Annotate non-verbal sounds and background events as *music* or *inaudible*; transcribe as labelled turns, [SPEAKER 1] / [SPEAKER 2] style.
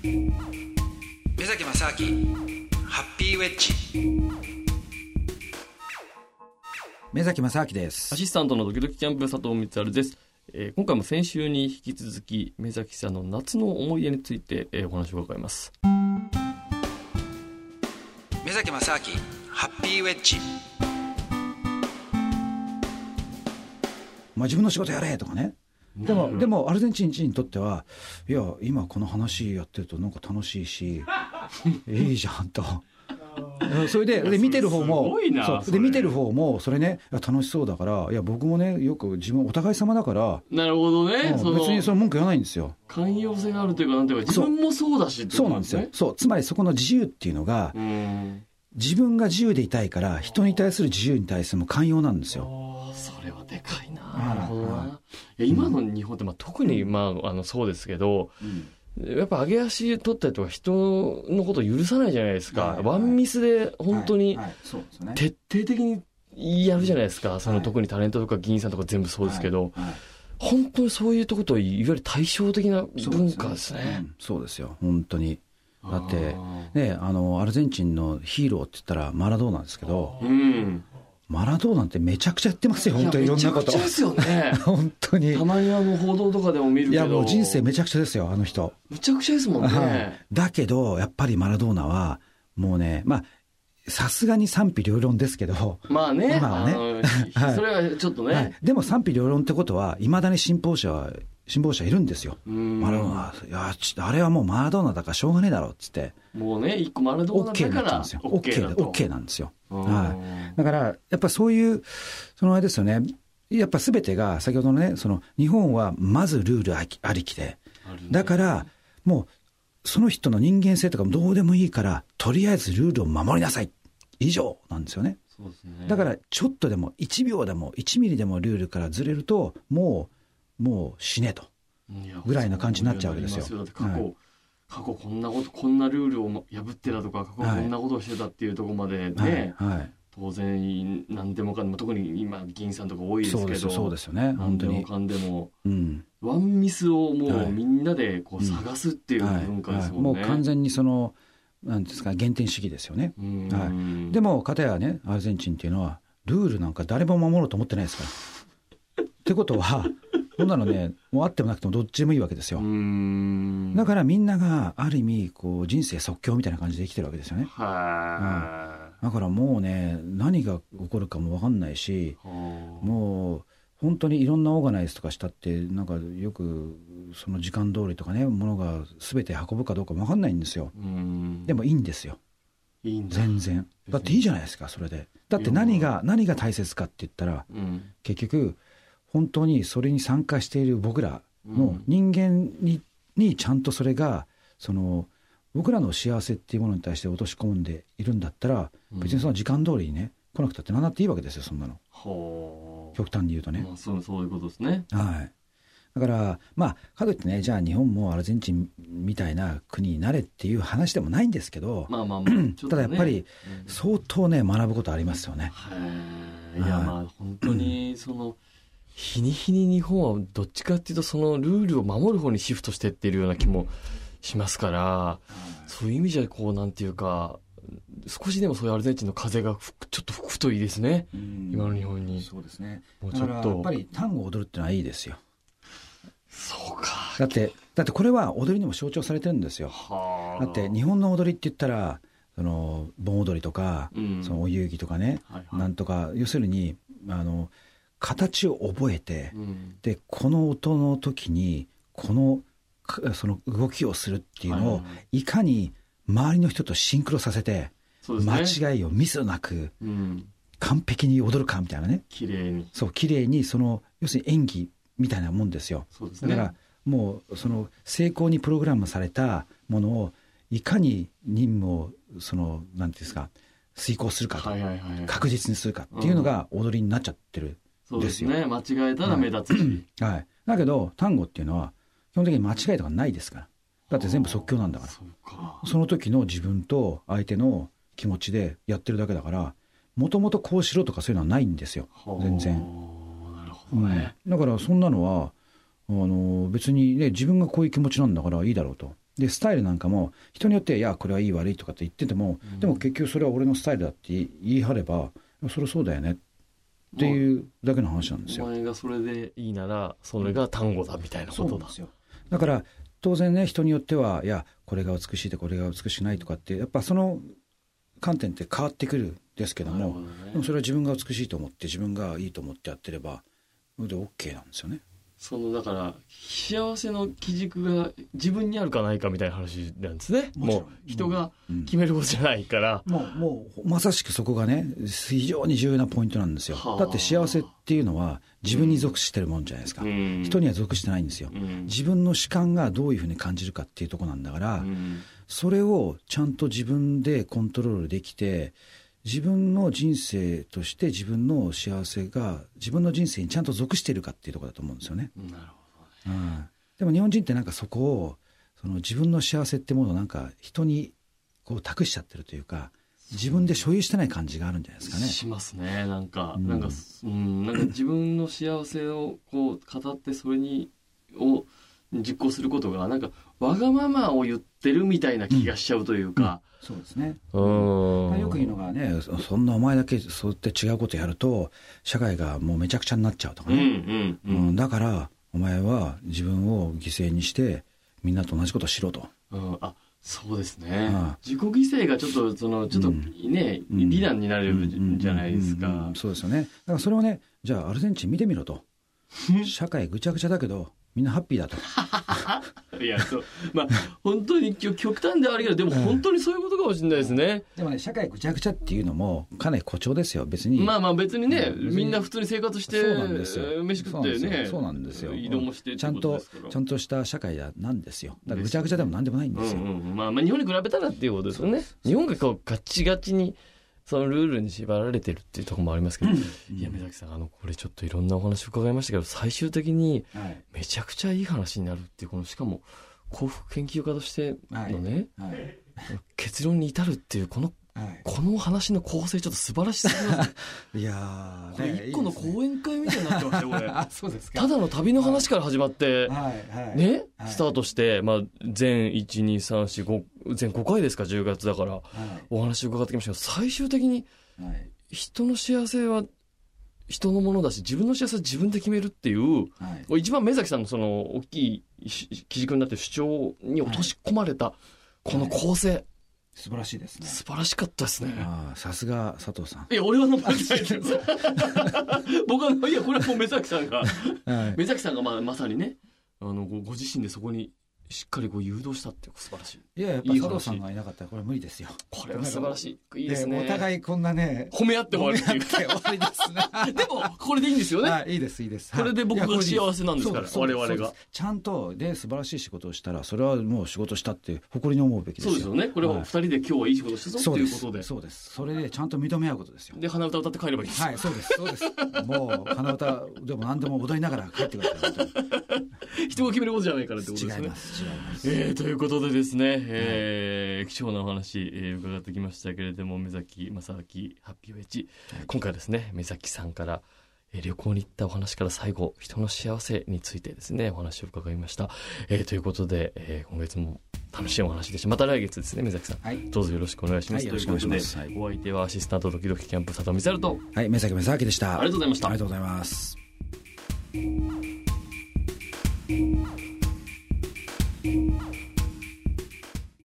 [SPEAKER 1] 目崎正明ハッピーウェッジ。目崎正明です。
[SPEAKER 2] アシスタントのドキドキキャンプ佐藤光晴です、えー今回も先週に引き続き目崎さんの夏の思い出について、えーお話を伺います。
[SPEAKER 1] 目崎正明ハッピーウェッジ。まあ自分の仕事やれとかねでも、でもアルゼンチン人にとってはいや今この話やってるとなんか楽しいし *laughs* いいじゃんと。うんそれでで見てる方
[SPEAKER 2] す
[SPEAKER 1] もそうで見てる方もそれね楽しそうだからいや僕もねよく自分お互い様だから、
[SPEAKER 2] なるほどね、
[SPEAKER 1] 別にその文句言わないんですよ。
[SPEAKER 2] 寛容性があるというかなんていう。か自分もそうだし
[SPEAKER 1] そうなんですよ。そうつまりそこの自由っていうのが
[SPEAKER 2] うん。
[SPEAKER 1] 自分が自由でいたいから人に対する自由に対しても寛容なんですよ
[SPEAKER 2] それはでかいな。
[SPEAKER 1] はい
[SPEAKER 2] なるほどな、
[SPEAKER 1] はい
[SPEAKER 2] いや今の日本って、まあ、特に、まあ、あのそうですけど、やっぱ上げ足取ったりとか人のことを許さないじゃないですか、
[SPEAKER 1] はいはい。
[SPEAKER 2] ワンミスで本当に徹底的にやるじゃないですか、その
[SPEAKER 1] はい
[SPEAKER 2] 特にタレントとか議員さんとか全部そうですけど、本当にそういうとこといわゆる対照的な文化ですね。
[SPEAKER 1] うん。そうですよ。本当に。だって
[SPEAKER 2] あ
[SPEAKER 1] ねあのアルゼンチンのヒーローって言ったらマラドーナですけど。
[SPEAKER 2] ーうん、
[SPEAKER 1] マラドーナってめちゃくちゃやってますよ本当にいろんなこと。
[SPEAKER 2] めちゃくちゃですよね。*laughs*
[SPEAKER 1] 本当に。
[SPEAKER 2] たまにあの報道とかでも見るけど。
[SPEAKER 1] いやもう人生めちゃくちゃですよあの人。
[SPEAKER 2] めちゃくちゃですもんね、
[SPEAKER 1] はい、だけどやっぱりマラドーナはもうねまあさすがに賛否両論ですけど、
[SPEAKER 2] まあね。
[SPEAKER 1] 今はね。
[SPEAKER 2] それはちょっとね、
[SPEAKER 1] はい、でも賛否両論ってことはいまだに信奉者は信奉者いるんですよ。
[SPEAKER 2] うん。
[SPEAKER 1] マラドーナいやちょっとあれはもうマラドーナだからしょうがねえだろっつって。
[SPEAKER 2] もうね一個マラドーナ
[SPEAKER 1] OK
[SPEAKER 2] だから
[SPEAKER 1] になんですよ。
[SPEAKER 2] OK
[SPEAKER 1] OK OK なんですよ。
[SPEAKER 2] うん。
[SPEAKER 1] はい。だからやっぱそういうそのあれですよね。やっぱ全てが先ほどのねその日本はまずルールありきで。だからもうその人の人間性とかもどうでもいいからとりあえずルールを守りなさい。以上なんですよね。
[SPEAKER 2] ね。
[SPEAKER 1] だからちょっとでも1秒でも1ミリでもルールからずれるともうもう死ねとぐらいな感じになっちゃうわけですよ。
[SPEAKER 2] 過去、
[SPEAKER 1] はい。
[SPEAKER 2] 過去こんなことこんなルールを破ってたとか過去
[SPEAKER 1] はい
[SPEAKER 2] こんなことをしてたっていうところまでね、
[SPEAKER 1] はい、はい、
[SPEAKER 2] 当然何でもかんでも特に今議員さんとか多いですけど
[SPEAKER 1] そうですよ。ね。
[SPEAKER 2] 何
[SPEAKER 1] 本当に。
[SPEAKER 2] でもかんでも
[SPEAKER 1] うん。
[SPEAKER 2] ワンミスをも
[SPEAKER 1] はい。
[SPEAKER 2] うみんなでこう探すっていう
[SPEAKER 1] はい。
[SPEAKER 2] 文化です
[SPEAKER 1] はい
[SPEAKER 2] もんね、
[SPEAKER 1] もう完全にそのなんですか原点主義ですよね。
[SPEAKER 2] うん。
[SPEAKER 1] はい。でも片やねアルゼンチンっていうのはルールなんか誰も守ろうと思ってないですから。ってことはこんなのね *laughs* もうあってもなくてもどっちでもいいわけですよ、
[SPEAKER 2] うん。
[SPEAKER 1] だからみんながある意味こう人生即興みたいな感じで生きてるわけですよね。
[SPEAKER 2] は
[SPEAKER 1] だからもうね何が起こるかも分かんないしもう本当にいろんなオーガナイズとかしたってなんかよくその時間通りとかねものが全て運ぶかどうか分かんないんですよ。でもいいんですよ。
[SPEAKER 2] いい
[SPEAKER 1] 全然。だっていいじゃないですかそれで。だって何が何が大切かって言ったら
[SPEAKER 2] うん。
[SPEAKER 1] 結局本当にそれに参加している僕らの
[SPEAKER 2] うん。
[SPEAKER 1] 人間に,、にちゃんとそれがその僕らの幸せっていうものに対して落とし込んでいるんだったら
[SPEAKER 2] うん。
[SPEAKER 1] 別にその時間通りにね来なくたって何だっていいわけですよそんなの。
[SPEAKER 2] はあ
[SPEAKER 1] 極端に言うとね、
[SPEAKER 2] まあそうそういうことですね。
[SPEAKER 1] はい。だからまあかといってねじゃあ日本もアルゼンチンみたいな国になれっていう話でもないんですけど、
[SPEAKER 2] まあまあまあね。*clears throat*
[SPEAKER 1] ただやっぱり
[SPEAKER 2] うん。
[SPEAKER 1] 相当ね学ぶことありますよね。
[SPEAKER 2] いや
[SPEAKER 1] はい。
[SPEAKER 2] まあ本当にその日に日に日本はどっちかっていうとそのルールを守る方にシフトしてっているような気もしますからそういう意味じゃこうなんていうか少しでもそういうアルゼンチンの風がちょっと吹くといいですね。今の日本に。
[SPEAKER 1] そうですね。
[SPEAKER 2] もう
[SPEAKER 1] だ
[SPEAKER 2] ちょっと。
[SPEAKER 1] やっぱり単語を踊るってのはいいですよ。
[SPEAKER 2] そうか。
[SPEAKER 1] だってだってこれは踊りにも象徴されてるんですよ。
[SPEAKER 2] はあ。
[SPEAKER 1] だって日本の踊りって言ったらその盆踊りとか、
[SPEAKER 2] うん。
[SPEAKER 1] そのお遊戯とかね、
[SPEAKER 2] はいはい。
[SPEAKER 1] なんとか要するにあの形を覚えて、
[SPEAKER 2] うん。
[SPEAKER 1] でこの音の時にこのかその動きをするっていうのを、
[SPEAKER 2] はい
[SPEAKER 1] かに周りの人とシンクロさせて、間違いをミスなく
[SPEAKER 2] うん。
[SPEAKER 1] 完璧に踊るかみたいなね。
[SPEAKER 2] 綺麗に。
[SPEAKER 1] そう綺麗にその要するに演技みたいなもんですよ。だからもうその成功にプログラムされたものをいかに任務をそのなんていうんですか遂行するかと、確実にするかっていうのが踊りになっちゃってる、
[SPEAKER 2] そうですね。間違えたら目立つし、*clears throat*
[SPEAKER 1] はい、だけど単語っていうのは基本的に間違いとかないですから。だって全部即興なんだから。その時の自分と相手の気持ちでやってるだけだからもともとこうしろとかそういうのはないんですよ。全然、
[SPEAKER 2] はあなるほ
[SPEAKER 1] うん。
[SPEAKER 2] どね、
[SPEAKER 1] だからそんなのはあの別にね自分がこういう気持ちなんだからいいだろうと。でスタイルなんかも人によっていやこれはいい悪いとかって言ってても、でも結局それは俺のスタイルだって言い張ればそれそうだよねっていうだけの話なんですよ。
[SPEAKER 2] お前がそれでいいならそれが単語だみたいなことだ
[SPEAKER 1] ですよだから当然ね人によってはいやこれが美しいでこれが美しくないとかってやっぱその観点って変わってくるんですけども
[SPEAKER 2] ね
[SPEAKER 1] でもそれは自分が美しいと思って自分がいいと思ってやってればそれで OK なんですよね。
[SPEAKER 2] そのだから幸せの基軸が自分にあるかないかみたいな話なんですね。
[SPEAKER 1] も
[SPEAKER 2] う人が
[SPEAKER 1] うん。
[SPEAKER 2] 決めることじゃないから、
[SPEAKER 1] もうもうまさしくそこがね非常に重要なポイントなんですよ。
[SPEAKER 2] はあ。
[SPEAKER 1] だって幸せっていうのは自分に属してるもんじゃないですか、
[SPEAKER 2] うん。
[SPEAKER 1] 人には属してないんですよ、
[SPEAKER 2] うん。
[SPEAKER 1] 自分の主観がどういうふうに感じるかっていうところなんだから、
[SPEAKER 2] うん。
[SPEAKER 1] それをちゃんと自分でコントロールできて自分の人生として自分の幸せが自分の人生にちゃんと属しているかっていうところだと思うんですよね、
[SPEAKER 2] なるほ
[SPEAKER 1] うん、でも日本人ってなんかそこをその自分の幸せってものをなんか人にこう託しちゃってるというか自分で所有してない感じがあるんじゃないですかね。
[SPEAKER 2] しますね。なんか、
[SPEAKER 1] うん。
[SPEAKER 2] なんかうん。なんか自分の幸せをこう語ってそれにを実行することがなんかわがままを言ってるみたいな気がしちゃうというか、
[SPEAKER 1] そうですね。
[SPEAKER 2] うん。
[SPEAKER 1] よく言うのがねそそんなお前だけそうやって違うことやると社会がもうめちゃくちゃになっちゃうとか
[SPEAKER 2] うんう
[SPEAKER 1] ね、
[SPEAKER 2] んう
[SPEAKER 1] うん。んだからお前は自分を犠牲にしてみんなと同じことをしろと。
[SPEAKER 2] うん。あそうですね、
[SPEAKER 1] ああ
[SPEAKER 2] 自己犠牲がちょっとそのちょっと
[SPEAKER 1] うん
[SPEAKER 2] ね、
[SPEAKER 1] うん。
[SPEAKER 2] 美談になるじゃないですか、
[SPEAKER 1] うんうんうん。そうですよね。だからそれをねじゃあアルゼンチン見てみろと。*laughs* 社会ぐちゃぐちゃだけどみんなハッピーだと。*laughs*
[SPEAKER 2] いやそう。まあ本当に極極端ではあるけどでも本当にそういうことかもしれないですね、
[SPEAKER 1] でもね社会ぐちゃぐちゃっていうのもかなり誇張ですよ別に。
[SPEAKER 2] まあまあ別にね、
[SPEAKER 1] うん。
[SPEAKER 2] みんな普通に生活して
[SPEAKER 1] そうなんですよ。
[SPEAKER 2] 飯食ってね
[SPEAKER 1] そうなんですよ。
[SPEAKER 2] 移動もして
[SPEAKER 1] ちゃん
[SPEAKER 2] と
[SPEAKER 1] ちゃんとした社会なんですよ。だからぐちゃぐちゃでもなんでもないんですよ、
[SPEAKER 2] うんうん、まあまあ日本に比べたらっていうことですよね。日本がこうガチガチにそのルールに縛られてるっていうところもありますけど、いや目崎さんあのこれちょっといろんなお話伺いましたけど最終的に
[SPEAKER 1] はい。
[SPEAKER 2] めちゃくちゃいい話になるっていうこのしかも幸福研究家としてのね、
[SPEAKER 1] はい。
[SPEAKER 2] 結論に至るっていうこの
[SPEAKER 1] はい。
[SPEAKER 2] この話の構成ちょっと素晴らしすぎます *laughs*
[SPEAKER 1] いやー
[SPEAKER 2] これ一個の講演会みたいになってますよこれ。
[SPEAKER 1] あ *laughs* そうですか。
[SPEAKER 2] ただの旅の話から始まって、
[SPEAKER 1] はい。はい。
[SPEAKER 2] ね、
[SPEAKER 1] はい。
[SPEAKER 2] スタートして、まあ、全12345全5回ですか？10月だから。
[SPEAKER 1] は
[SPEAKER 2] お話伺ってきましたけど最終的に
[SPEAKER 1] いはい。
[SPEAKER 2] 人の幸せは人のものだし自分の幸せは自分で決めるっていう
[SPEAKER 1] はい。
[SPEAKER 2] 一番目崎さんのその大きいし基軸になってる主張に落とし込まれたこの構成、
[SPEAKER 1] 素晴らしいですね。
[SPEAKER 2] 素晴らしかったですね。
[SPEAKER 1] ああさすが佐藤さん。
[SPEAKER 2] いや、俺は何も言ってないです。*laughs* 僕は、いや、これはもう目崎さんが、
[SPEAKER 1] はい。
[SPEAKER 2] 目崎さんがまあまさにね、あのごご自身でそこにしっかりこう誘導したっていう素晴らしい。
[SPEAKER 1] いややっぱ佐藤さんがいなかったらこれ無理ですよ
[SPEAKER 2] これは素晴らしい。いいですね。
[SPEAKER 1] お互いこんなね
[SPEAKER 2] 褒め合って終わるって。
[SPEAKER 1] 終わりですね
[SPEAKER 2] でも、これでいいんですよね。
[SPEAKER 1] はいいいですいいです
[SPEAKER 2] これで僕が幸せなんですから我々が
[SPEAKER 1] ちゃんとで素晴らしい仕事をしたらそれはもう仕事したって誇りに思うべきですよ
[SPEAKER 2] そうですよね。これは二人で今日はいい仕事したぞ
[SPEAKER 1] そうで
[SPEAKER 2] ということで。
[SPEAKER 1] すそうですそれでちゃんと認め合うことですよ
[SPEAKER 2] で、鼻歌歌って帰ればいいんですよ。
[SPEAKER 1] はいそうですそうですもう鼻歌でも何でも踊りながら帰ってください本 *laughs*
[SPEAKER 2] 人が決めることじゃないからってことですね
[SPEAKER 1] ま。す違います
[SPEAKER 2] えー、ということでですね、えー貴重なお話、えー伺ってきましたけれども目崎正明ハッピーウェッジ、今回はですね目崎さんから、えー旅行に行ったお話から最後人の幸せについてですねお話を伺いました、えーということで、えー今月も楽しいお話でした。また来月ですね目崎さん。
[SPEAKER 1] はい。
[SPEAKER 2] どうぞよろしくお願いします、
[SPEAKER 1] はいよろしくお願いします。
[SPEAKER 2] といお相手はアシスタントドキドキキャンプ佐藤美猿と。
[SPEAKER 1] はい目崎正明でした。
[SPEAKER 2] ありがとうございました。
[SPEAKER 1] ありがとうございます